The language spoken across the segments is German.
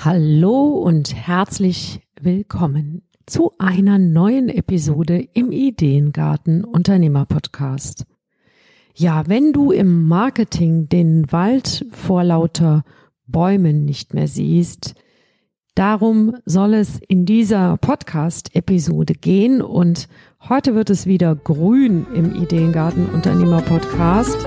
Hallo und herzlich willkommen zu einer neuen Episode im Ideengarten Unternehmer Podcast. Ja, wenn du im Marketing den Wald vor lauter Bäumen nicht mehr siehst, darum soll es in dieser Podcast Episode gehen und heute wird es wieder grün im Ideengarten Unternehmer Podcast.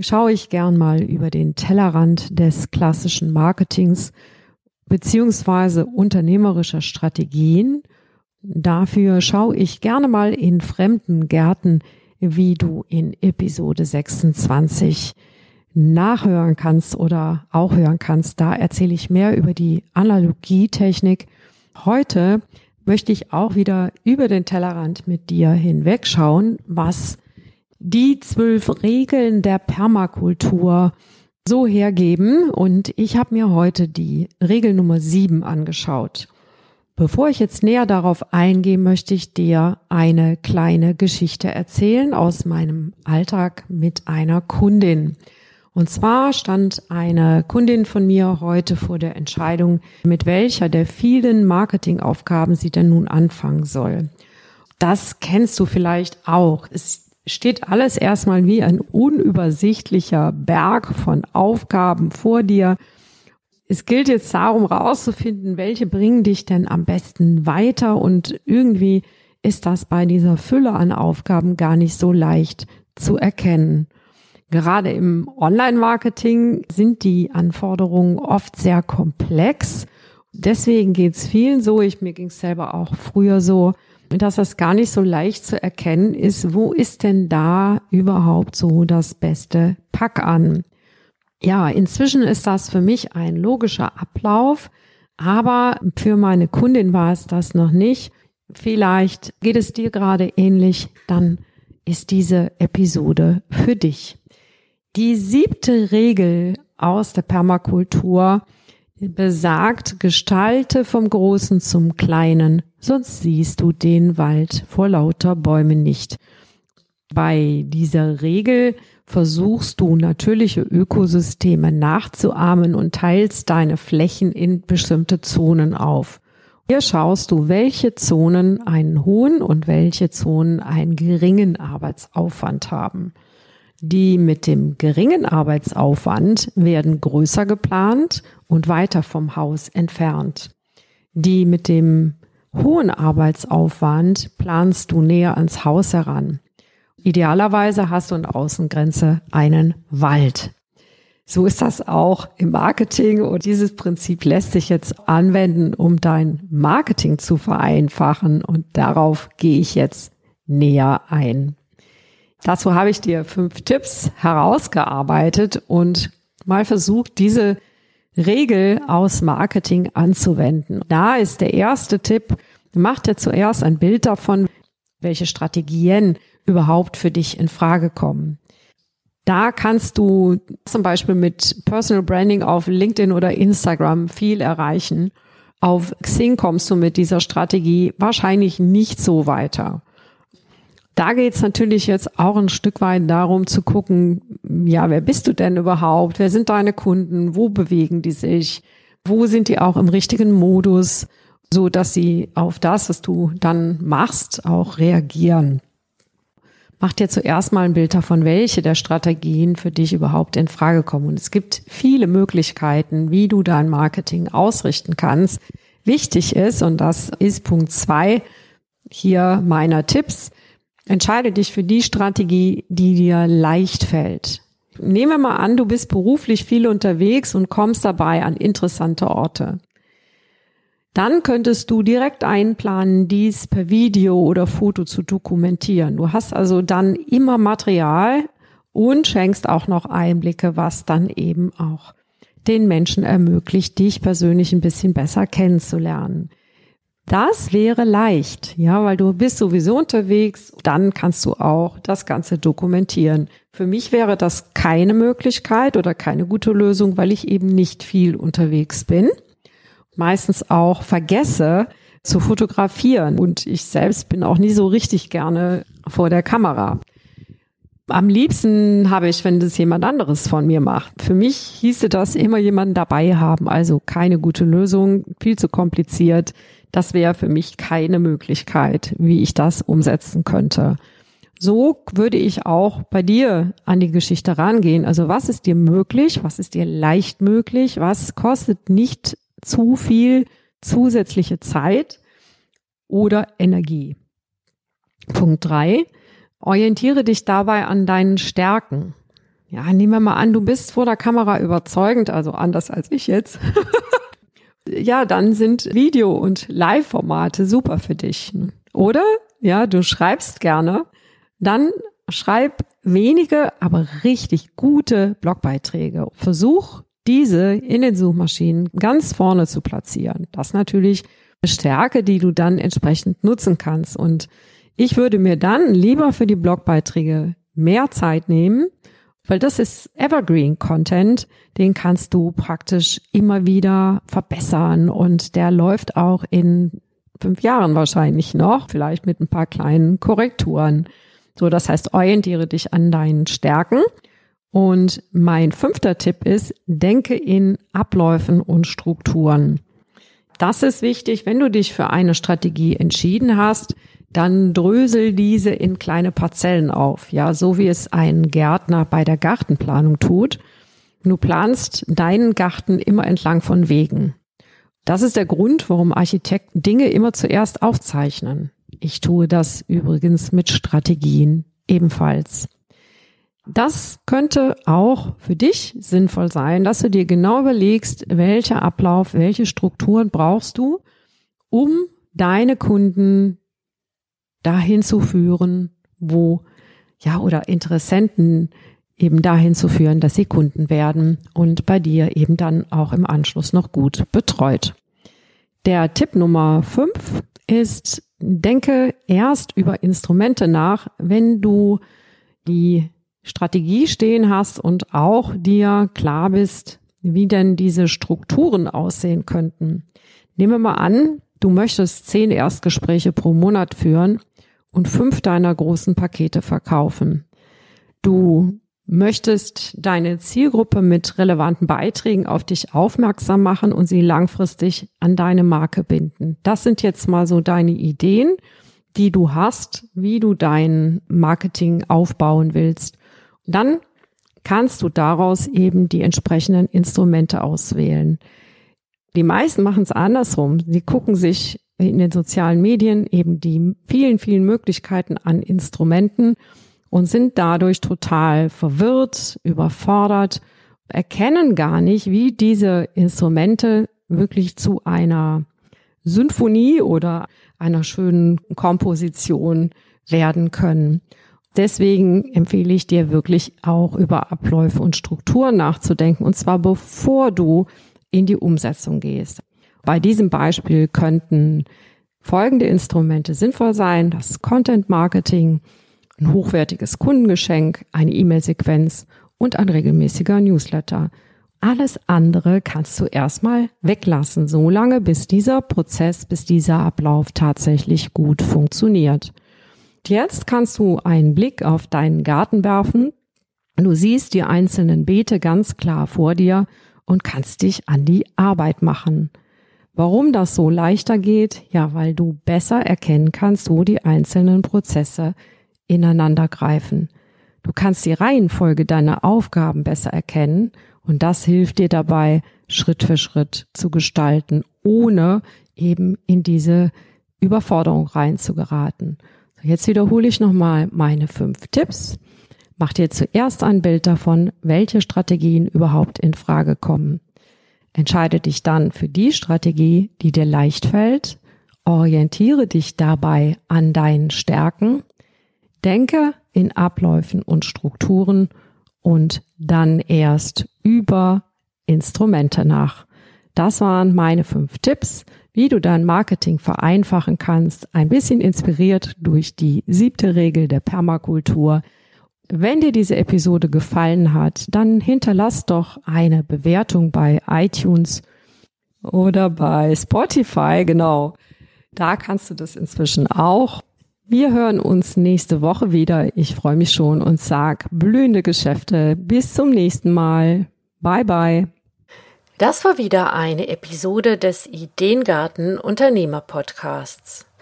schaue ich gern mal über den Tellerrand des klassischen Marketings beziehungsweise unternehmerischer Strategien. Dafür schaue ich gerne mal in fremden Gärten, wie du in Episode 26 nachhören kannst oder auch hören kannst. Da erzähle ich mehr über die Analogietechnik. Heute möchte ich auch wieder über den Tellerrand mit dir hinwegschauen, was die zwölf Regeln der Permakultur so hergeben. Und ich habe mir heute die Regel Nummer sieben angeschaut. Bevor ich jetzt näher darauf eingehe, möchte ich dir eine kleine Geschichte erzählen aus meinem Alltag mit einer Kundin. Und zwar stand eine Kundin von mir heute vor der Entscheidung, mit welcher der vielen Marketingaufgaben sie denn nun anfangen soll. Das kennst du vielleicht auch. Es steht alles erstmal wie ein unübersichtlicher Berg von Aufgaben vor dir. Es gilt jetzt darum, rauszufinden, welche bringen dich denn am besten weiter und irgendwie ist das bei dieser Fülle an Aufgaben gar nicht so leicht zu erkennen. Gerade im Online-Marketing sind die Anforderungen oft sehr komplex. Deswegen geht es vielen so, ich mir ging es selber auch früher so, dass das gar nicht so leicht zu erkennen ist, wo ist denn da überhaupt so das beste Pack an? Ja, inzwischen ist das für mich ein logischer Ablauf, aber für meine Kundin war es das noch nicht. Vielleicht geht es dir gerade ähnlich, dann ist diese Episode für dich. Die siebte Regel aus der Permakultur besagt, gestalte vom Großen zum Kleinen, sonst siehst du den Wald vor lauter Bäumen nicht. Bei dieser Regel versuchst du natürliche Ökosysteme nachzuahmen und teilst deine Flächen in bestimmte Zonen auf. Hier schaust du, welche Zonen einen hohen und welche Zonen einen geringen Arbeitsaufwand haben. Die mit dem geringen Arbeitsaufwand werden größer geplant und weiter vom Haus entfernt. Die mit dem hohen Arbeitsaufwand planst du näher ans Haus heran. Idealerweise hast du in Außengrenze einen Wald. So ist das auch im Marketing und dieses Prinzip lässt sich jetzt anwenden, um dein Marketing zu vereinfachen und darauf gehe ich jetzt näher ein. Dazu habe ich dir fünf Tipps herausgearbeitet und mal versucht, diese Regel aus Marketing anzuwenden. Da ist der erste Tipp, mach dir zuerst ein Bild davon, welche Strategien überhaupt für dich in Frage kommen. Da kannst du zum Beispiel mit Personal Branding auf LinkedIn oder Instagram viel erreichen. Auf Xing kommst du mit dieser Strategie wahrscheinlich nicht so weiter. Da geht es natürlich jetzt auch ein Stück weit darum zu gucken, ja, wer bist du denn überhaupt? Wer sind deine Kunden? Wo bewegen die sich? Wo sind die auch im richtigen Modus, so dass sie auf das, was du dann machst, auch reagieren? Mach dir zuerst mal ein Bild davon, welche der Strategien für dich überhaupt in Frage kommen. Und es gibt viele Möglichkeiten, wie du dein Marketing ausrichten kannst. Wichtig ist, und das ist Punkt zwei hier meiner Tipps, Entscheide dich für die Strategie, die dir leicht fällt. Nehmen wir mal an, du bist beruflich viel unterwegs und kommst dabei an interessante Orte. Dann könntest du direkt einplanen, dies per Video oder Foto zu dokumentieren. Du hast also dann immer Material und schenkst auch noch Einblicke, was dann eben auch den Menschen ermöglicht, dich persönlich ein bisschen besser kennenzulernen. Das wäre leicht, ja, weil du bist sowieso unterwegs, dann kannst du auch das Ganze dokumentieren. Für mich wäre das keine Möglichkeit oder keine gute Lösung, weil ich eben nicht viel unterwegs bin. Meistens auch vergesse zu fotografieren und ich selbst bin auch nie so richtig gerne vor der Kamera. Am liebsten habe ich, wenn das jemand anderes von mir macht. Für mich hieße das immer jemanden dabei haben, also keine gute Lösung, viel zu kompliziert. Das wäre für mich keine Möglichkeit, wie ich das umsetzen könnte. So würde ich auch bei dir an die Geschichte rangehen. Also was ist dir möglich? Was ist dir leicht möglich? Was kostet nicht zu viel zusätzliche Zeit oder Energie? Punkt drei. Orientiere dich dabei an deinen Stärken. Ja, nehmen wir mal an, du bist vor der Kamera überzeugend, also anders als ich jetzt. ja, dann sind Video- und Live-Formate super für dich. Oder? Ja, du schreibst gerne. Dann schreib wenige, aber richtig gute Blogbeiträge. Versuch, diese in den Suchmaschinen ganz vorne zu platzieren. Das natürlich eine Stärke, die du dann entsprechend nutzen kannst. Und ich würde mir dann lieber für die Blogbeiträge mehr Zeit nehmen weil das ist Evergreen Content, den kannst du praktisch immer wieder verbessern und der läuft auch in fünf Jahren wahrscheinlich noch, vielleicht mit ein paar kleinen Korrekturen. So, das heißt, orientiere dich an deinen Stärken. Und mein fünfter Tipp ist, denke in Abläufen und Strukturen. Das ist wichtig, wenn du dich für eine Strategie entschieden hast, dann drösel diese in kleine Parzellen auf, ja, so wie es ein Gärtner bei der Gartenplanung tut. Du planst deinen Garten immer entlang von Wegen. Das ist der Grund, warum Architekten Dinge immer zuerst aufzeichnen. Ich tue das übrigens mit Strategien ebenfalls. Das könnte auch für dich sinnvoll sein, dass du dir genau überlegst, welcher Ablauf, welche Strukturen brauchst du, um deine Kunden dahin zu führen, wo, ja, oder Interessenten eben dahin zu führen, dass sie Kunden werden und bei dir eben dann auch im Anschluss noch gut betreut. Der Tipp Nummer fünf ist, denke erst über Instrumente nach, wenn du die Strategie stehen hast und auch dir klar bist, wie denn diese Strukturen aussehen könnten. Nehmen wir mal an, du möchtest zehn Erstgespräche pro Monat führen und fünf deiner großen Pakete verkaufen. Du möchtest deine Zielgruppe mit relevanten Beiträgen auf dich aufmerksam machen und sie langfristig an deine Marke binden. Das sind jetzt mal so deine Ideen, die du hast, wie du dein Marketing aufbauen willst. Dann kannst du daraus eben die entsprechenden Instrumente auswählen. Die meisten machen es andersrum. Sie gucken sich in den sozialen Medien eben die vielen, vielen Möglichkeiten an Instrumenten und sind dadurch total verwirrt, überfordert, erkennen gar nicht, wie diese Instrumente wirklich zu einer Symphonie oder einer schönen Komposition werden können. Deswegen empfehle ich dir wirklich auch über Abläufe und Strukturen nachzudenken, und zwar bevor du in die Umsetzung gehst. Bei diesem Beispiel könnten folgende Instrumente sinnvoll sein. Das Content Marketing, ein hochwertiges Kundengeschenk, eine E-Mail-Sequenz und ein regelmäßiger Newsletter. Alles andere kannst du erstmal weglassen, so lange bis dieser Prozess, bis dieser Ablauf tatsächlich gut funktioniert. Jetzt kannst du einen Blick auf deinen Garten werfen. Du siehst die einzelnen Beete ganz klar vor dir und kannst dich an die Arbeit machen. Warum das so leichter geht? Ja, weil du besser erkennen kannst, wo die einzelnen Prozesse ineinander greifen. Du kannst die Reihenfolge deiner Aufgaben besser erkennen und das hilft dir dabei, Schritt für Schritt zu gestalten, ohne eben in diese Überforderung reinzugeraten. Jetzt wiederhole ich nochmal meine fünf Tipps. Mach dir zuerst ein Bild davon, welche Strategien überhaupt in Frage kommen. Entscheide dich dann für die Strategie, die dir leicht fällt. Orientiere dich dabei an deinen Stärken. Denke in Abläufen und Strukturen und dann erst über Instrumente nach. Das waren meine fünf Tipps, wie du dein Marketing vereinfachen kannst, ein bisschen inspiriert durch die siebte Regel der Permakultur. Wenn dir diese Episode gefallen hat, dann hinterlass doch eine Bewertung bei iTunes oder bei Spotify, genau. Da kannst du das inzwischen auch. Wir hören uns nächste Woche wieder. Ich freue mich schon und sag blühende Geschäfte. Bis zum nächsten Mal. Bye bye. Das war wieder eine Episode des Ideengarten Unternehmer Podcasts.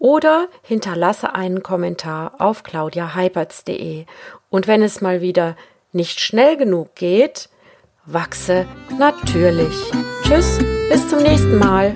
oder hinterlasse einen Kommentar auf claudiaheiberts.de. Und wenn es mal wieder nicht schnell genug geht, wachse natürlich. Tschüss, bis zum nächsten Mal.